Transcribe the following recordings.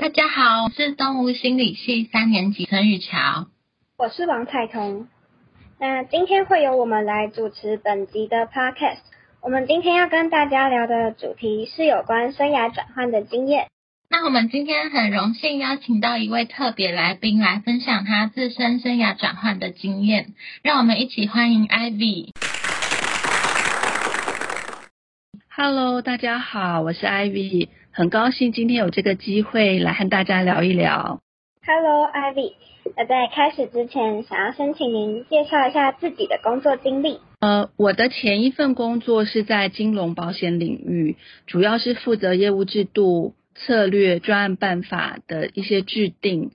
大家好，我是动物心理系三年级陈雨乔，我是王彩彤。那今天会由我们来主持本集的 podcast。我们今天要跟大家聊的主题是有关生涯转换的经验。那我们今天很荣幸邀请到一位特别来宾来分享他自身生涯转换的经验，让我们一起欢迎 Ivy。Hello，大家好，我是 Ivy。很高兴今天有这个机会来和大家聊一聊。Hello，Ivy。那在开始之前，想要先请您介绍一下自己的工作经历。呃，我的前一份工作是在金融保险领域，主要是负责业务制度、策略、专案办法的一些制定。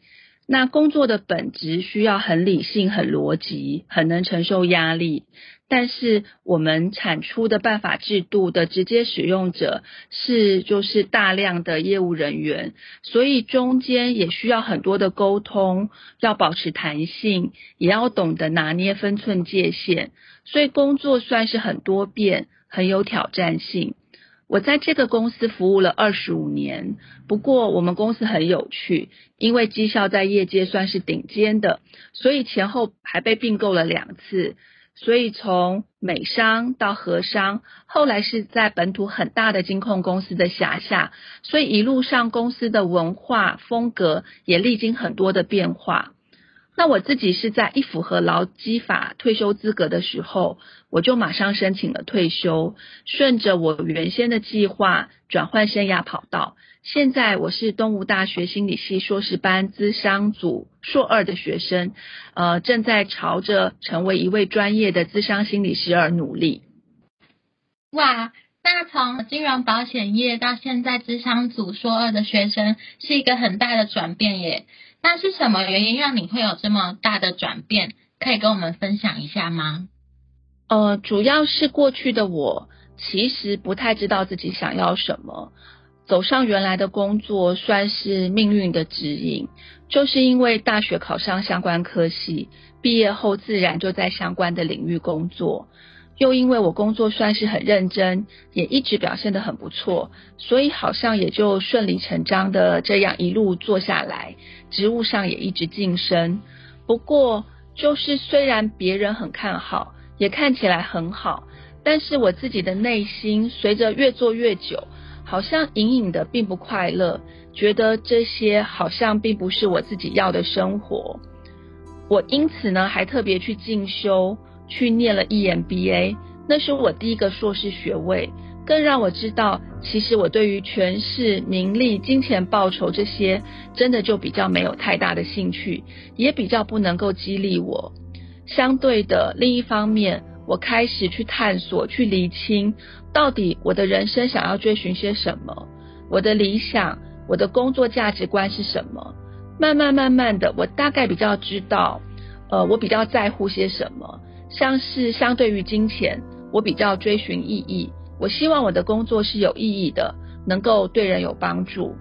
那工作的本质需要很理性、很逻辑、很能承受压力。但是我们产出的办法制度的直接使用者是就是大量的业务人员，所以中间也需要很多的沟通，要保持弹性，也要懂得拿捏分寸界限，所以工作算是很多变，很有挑战性。我在这个公司服务了二十五年，不过我们公司很有趣，因为绩效在业界算是顶尖的，所以前后还被并购了两次。所以从美商到和商，后来是在本土很大的金控公司的辖下，所以一路上公司的文化风格也历经很多的变化。那我自己是在一符合劳基法退休资格的时候，我就马上申请了退休，顺着我原先的计划转换生涯跑道。现在我是东吴大学心理系硕士班资商组硕二的学生，呃，正在朝着成为一位专业的资商心理师而努力。哇，那从金融保险业到现在资商组硕二的学生，是一个很大的转变耶。那是什么原因让你会有这么大的转变？可以跟我们分享一下吗？呃，主要是过去的我其实不太知道自己想要什么，走上原来的工作算是命运的指引。就是因为大学考上相关科系，毕业后自然就在相关的领域工作。又因为我工作算是很认真，也一直表现得很不错，所以好像也就顺理成章的这样一路做下来，职务上也一直晋升。不过，就是虽然别人很看好，也看起来很好，但是我自己的内心随着越做越久，好像隐隐的并不快乐，觉得这些好像并不是我自己要的生活。我因此呢，还特别去进修。去念了 EMBA，那是我第一个硕士学位，更让我知道，其实我对于权势、名利、金钱报酬这些，真的就比较没有太大的兴趣，也比较不能够激励我。相对的，另一方面，我开始去探索、去厘清，到底我的人生想要追寻些什么，我的理想、我的工作价值观是什么。慢慢慢慢的，我大概比较知道，呃，我比较在乎些什么。像是相对于金钱，我比较追寻意义。我希望我的工作是有意义的，能够对人有帮助。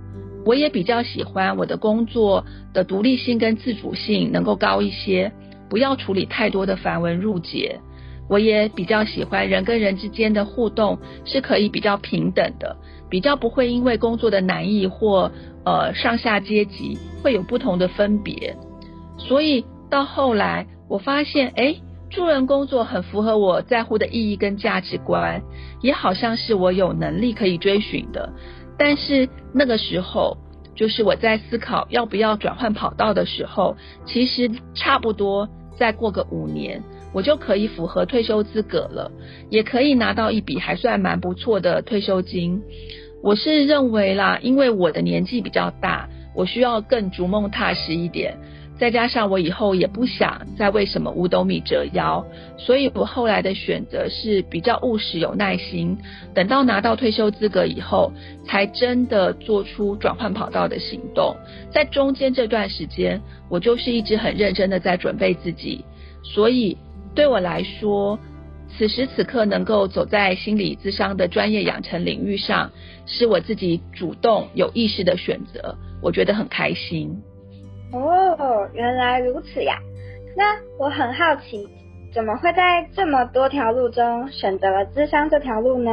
我也比较喜欢我的工作的独立性跟自主性能够高一些，不要处理太多的繁文缛节。我也比较喜欢人跟人之间的互动是可以比较平等的，比较不会因为工作的难易或呃上下阶级会有不同的分别。所以到后来我发现，哎。助人工作很符合我在乎的意义跟价值观，也好像是我有能力可以追寻的。但是那个时候，就是我在思考要不要转换跑道的时候，其实差不多再过个五年，我就可以符合退休资格了，也可以拿到一笔还算蛮不错的退休金。我是认为啦，因为我的年纪比较大，我需要更逐梦踏实一点。再加上我以后也不想再为什么五斗米折腰，所以我后来的选择是比较务实、有耐心，等到拿到退休资格以后，才真的做出转换跑道的行动。在中间这段时间，我就是一直很认真的在准备自己，所以对我来说，此时此刻能够走在心理咨商的专业养成领域上，是我自己主动有意识的选择，我觉得很开心。哦，原来如此呀。那我很好奇，怎么会在这么多条路中选择了智商这条路呢？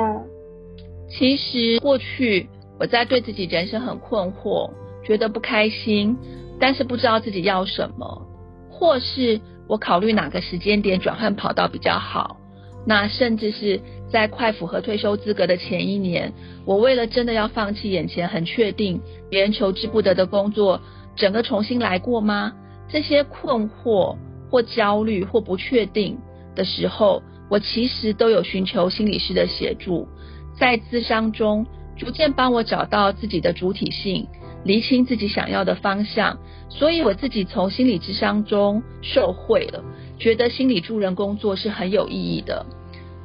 其实过去我在对自己人生很困惑，觉得不开心，但是不知道自己要什么，或是我考虑哪个时间点转换跑道比较好。那甚至是在快符合退休资格的前一年，我为了真的要放弃眼前很确定、别人求之不得的工作，整个重新来过吗？这些困惑或焦虑或不确定的时候，我其实都有寻求心理师的协助，在咨商中逐渐帮我找到自己的主体性，厘清自己想要的方向。所以我自己从心理咨商中受惠了。觉得心理助人工作是很有意义的。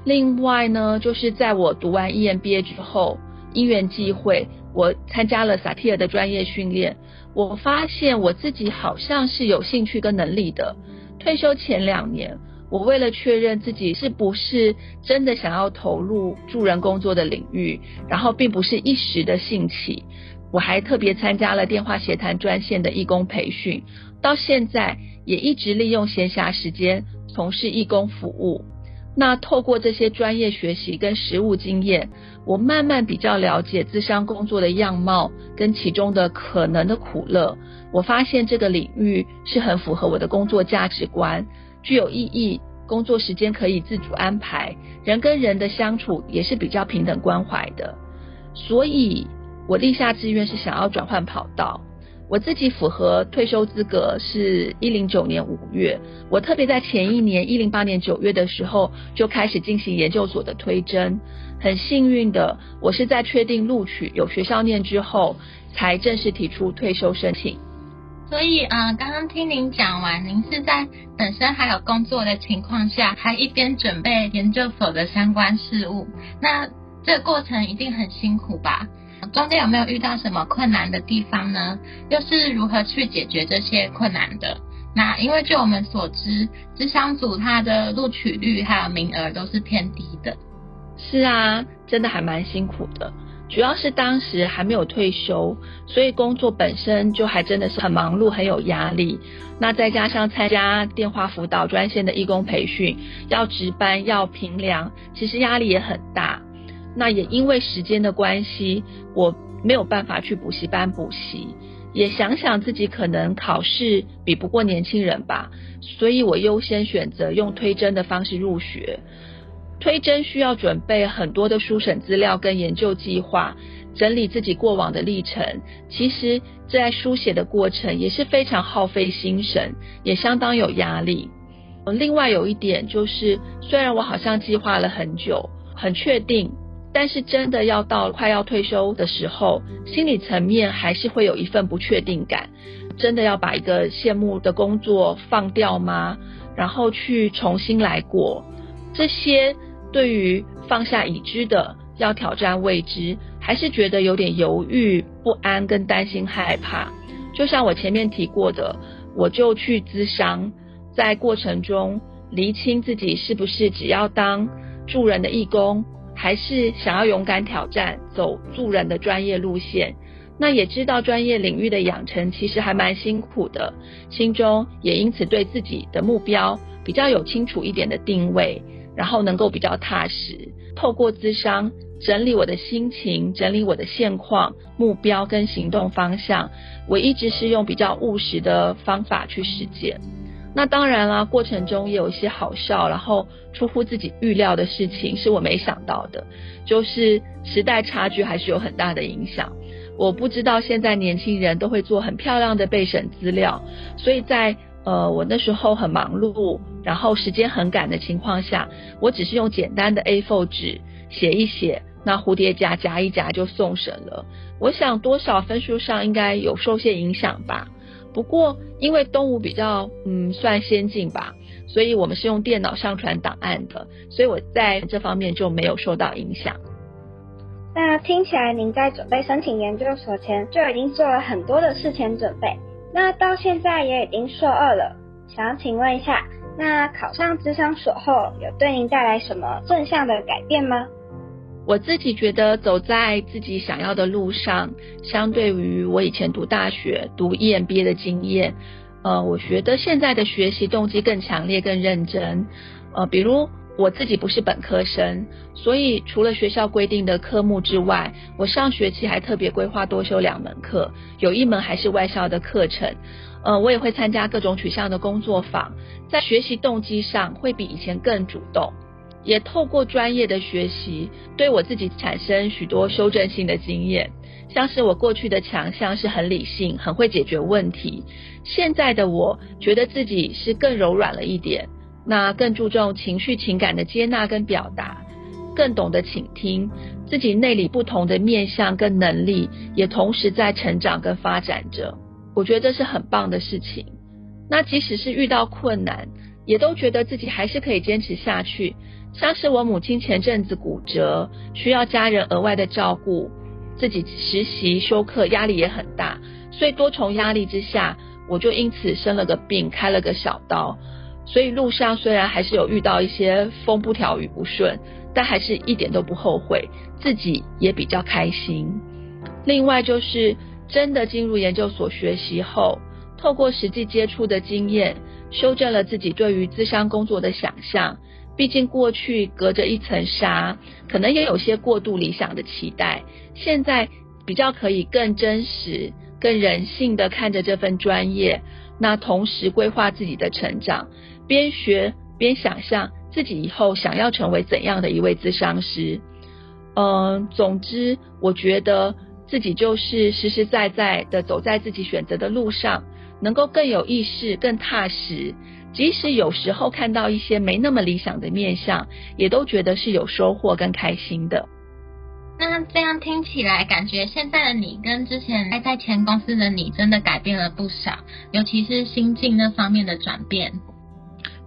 另外呢，就是在我读完 EMBA 之后，因缘际会，我参加了萨提尔的专业训练。我发现我自己好像是有兴趣跟能力的。退休前两年，我为了确认自己是不是真的想要投入助人工作的领域，然后并不是一时的兴起，我还特别参加了电话协谈专线的义工培训。到现在。也一直利用闲暇时间从事义工服务。那透过这些专业学习跟实务经验，我慢慢比较了解自商工作的样貌跟其中的可能的苦乐。我发现这个领域是很符合我的工作价值观，具有意义，工作时间可以自主安排，人跟人的相处也是比较平等关怀的。所以，我立下志愿是想要转换跑道。我自己符合退休资格是一零九年五月，我特别在前一年一零八年九月的时候就开始进行研究所的推甄，很幸运的，我是在确定录取有学校念之后，才正式提出退休申请。所以，嗯，刚刚听您讲完，您是在本身还有工作的情况下，还一边准备研究所的相关事务，那这个过程一定很辛苦吧？中间有没有遇到什么困难的地方呢？又是如何去解决这些困难的？那因为据我们所知，智商组它的录取率还有名额都是偏低的。是啊，真的还蛮辛苦的。主要是当时还没有退休，所以工作本身就还真的是很忙碌，很有压力。那再加上参加电话辅导专线的义工培训，要值班，要评量，其实压力也很大。那也因为时间的关系，我没有办法去补习班补习，也想想自己可能考试比不过年轻人吧，所以我优先选择用推甄的方式入学。推甄需要准备很多的书审资料跟研究计划，整理自己过往的历程。其实，在书写的过程也是非常耗费心神，也相当有压力。另外有一点就是，虽然我好像计划了很久，很确定。但是真的要到快要退休的时候，心理层面还是会有一份不确定感。真的要把一个羡慕的工作放掉吗？然后去重新来过？这些对于放下已知的，要挑战未知，还是觉得有点犹豫不安跟担心害怕。就像我前面提过的，我就去咨商，在过程中厘清自己是不是只要当助人的义工。还是想要勇敢挑战，走助人的专业路线。那也知道专业领域的养成其实还蛮辛苦的，心中也因此对自己的目标比较有清楚一点的定位，然后能够比较踏实。透过咨商整理我的心情，整理我的现况、目标跟行动方向，我一直是用比较务实的方法去实践。那当然啦，过程中也有一些好笑，然后出乎自己预料的事情，是我没想到的。就是时代差距还是有很大的影响。我不知道现在年轻人都会做很漂亮的备审资料，所以在呃我那时候很忙碌，然后时间很赶的情况下，我只是用简单的 A4 纸写一写，那蝴蝶夹夹一夹就送审了。我想多少分数上应该有受些影响吧。不过，因为东吴比较嗯算先进吧，所以我们是用电脑上传档案的，所以我在这方面就没有受到影响。那听起来您在准备申请研究所前就已经做了很多的事前准备，那到现在也已经硕二了，想要请问一下，那考上智商所后有对您带来什么正向的改变吗？我自己觉得走在自己想要的路上，相对于我以前读大学、读 EMBA 的经验，呃，我觉得现在的学习动机更强烈、更认真。呃，比如我自己不是本科生，所以除了学校规定的科目之外，我上学期还特别规划多修两门课，有一门还是外校的课程。呃，我也会参加各种取向的工作坊，在学习动机上会比以前更主动，也透过专业的学习，对我自己产生许多修正性的经验。像是我过去的强项是很理性，很会解决问题，现在的我觉得自己是更柔软了一点。那更注重情绪情感的接纳跟表达，更懂得倾听自己内里不同的面向跟能力，也同时在成长跟发展着。我觉得这是很棒的事情。那即使是遇到困难，也都觉得自己还是可以坚持下去。像是我母亲前阵子骨折，需要家人额外的照顾，自己实习休课压力也很大，所以多重压力之下，我就因此生了个病，开了个小刀。所以路上虽然还是有遇到一些风不调雨不顺，但还是一点都不后悔，自己也比较开心。另外就是真的进入研究所学习后，透过实际接触的经验，修正了自己对于资商工作的想象。毕竟过去隔着一层纱，可能也有些过度理想的期待，现在比较可以更真实、更人性的看着这份专业，那同时规划自己的成长。边学边想象自己以后想要成为怎样的一位咨商师。嗯，总之，我觉得自己就是实实在在的走在自己选择的路上，能够更有意识、更踏实。即使有时候看到一些没那么理想的面相，也都觉得是有收获跟开心的。那这样听起来，感觉现在的你跟之前待在前公司的你真的改变了不少，尤其是心境那方面的转变。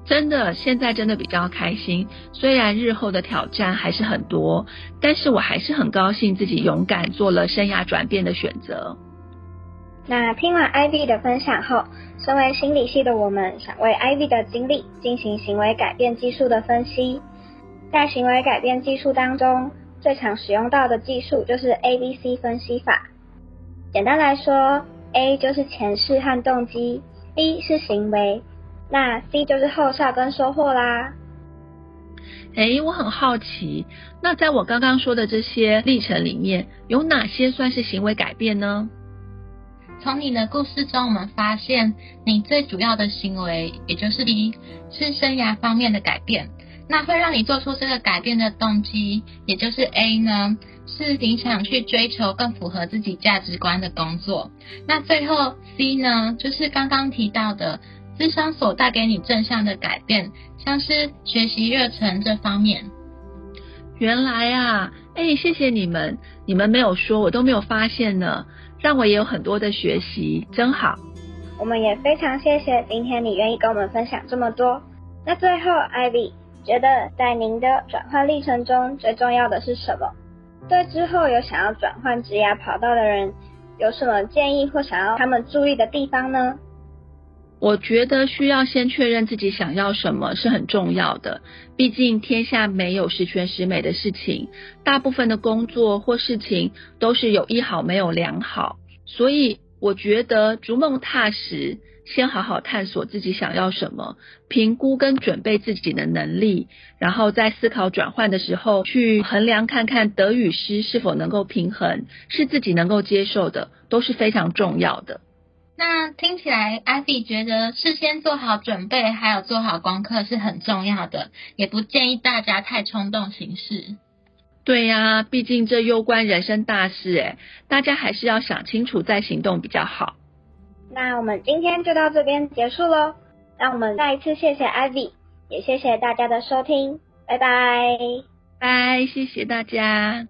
真的，现在真的比较开心。虽然日后的挑战还是很多，但是我还是很高兴自己勇敢做了生涯转变的选择。那听完 Ivy 的分享后，身为心理系的我们，想为 Ivy 的经历进行行为改变技术的分析。在行为改变技术当中，最常使用到的技术就是 A B C 分析法。简单来说，A 就是前世和动机，B 是行为。那 C 就是后效跟收获啦。哎，我很好奇，那在我刚刚说的这些历程里面，有哪些算是行为改变呢？从你的故事中，我们发现你最主要的行为，也就是 B，是生涯方面的改变。那会让你做出这个改变的动机，也就是 A 呢，是你想去追求更符合自己价值观的工作。那最后 C 呢，就是刚刚提到的。智商所带给你正向的改变，像是学习热忱这方面。原来啊，哎，谢谢你们，你们没有说，我都没有发现呢，让我也有很多的学习，真好。我们也非常谢谢今天你愿意跟我们分享这么多。那最后艾莉觉得在您的转换历程中，最重要的是什么？对之后有想要转换职业跑道的人，有什么建议或想要他们注意的地方呢？我觉得需要先确认自己想要什么是很重要的，毕竟天下没有十全十美的事情，大部分的工作或事情都是有一好没有两好，所以我觉得逐梦踏实，先好好探索自己想要什么，评估跟准备自己的能力，然后在思考转换的时候去衡量看看得与失是否能够平衡，是自己能够接受的，都是非常重要的。那听起来，艾比觉得事先做好准备，还有做好功课是很重要的，也不建议大家太冲动行事。对呀，毕竟这攸关人生大事，哎，大家还是要想清楚再行动比较好。那我们今天就到这边结束喽，让我们再一次谢谢 Ivy，也谢谢大家的收听，拜拜，拜，谢谢大家。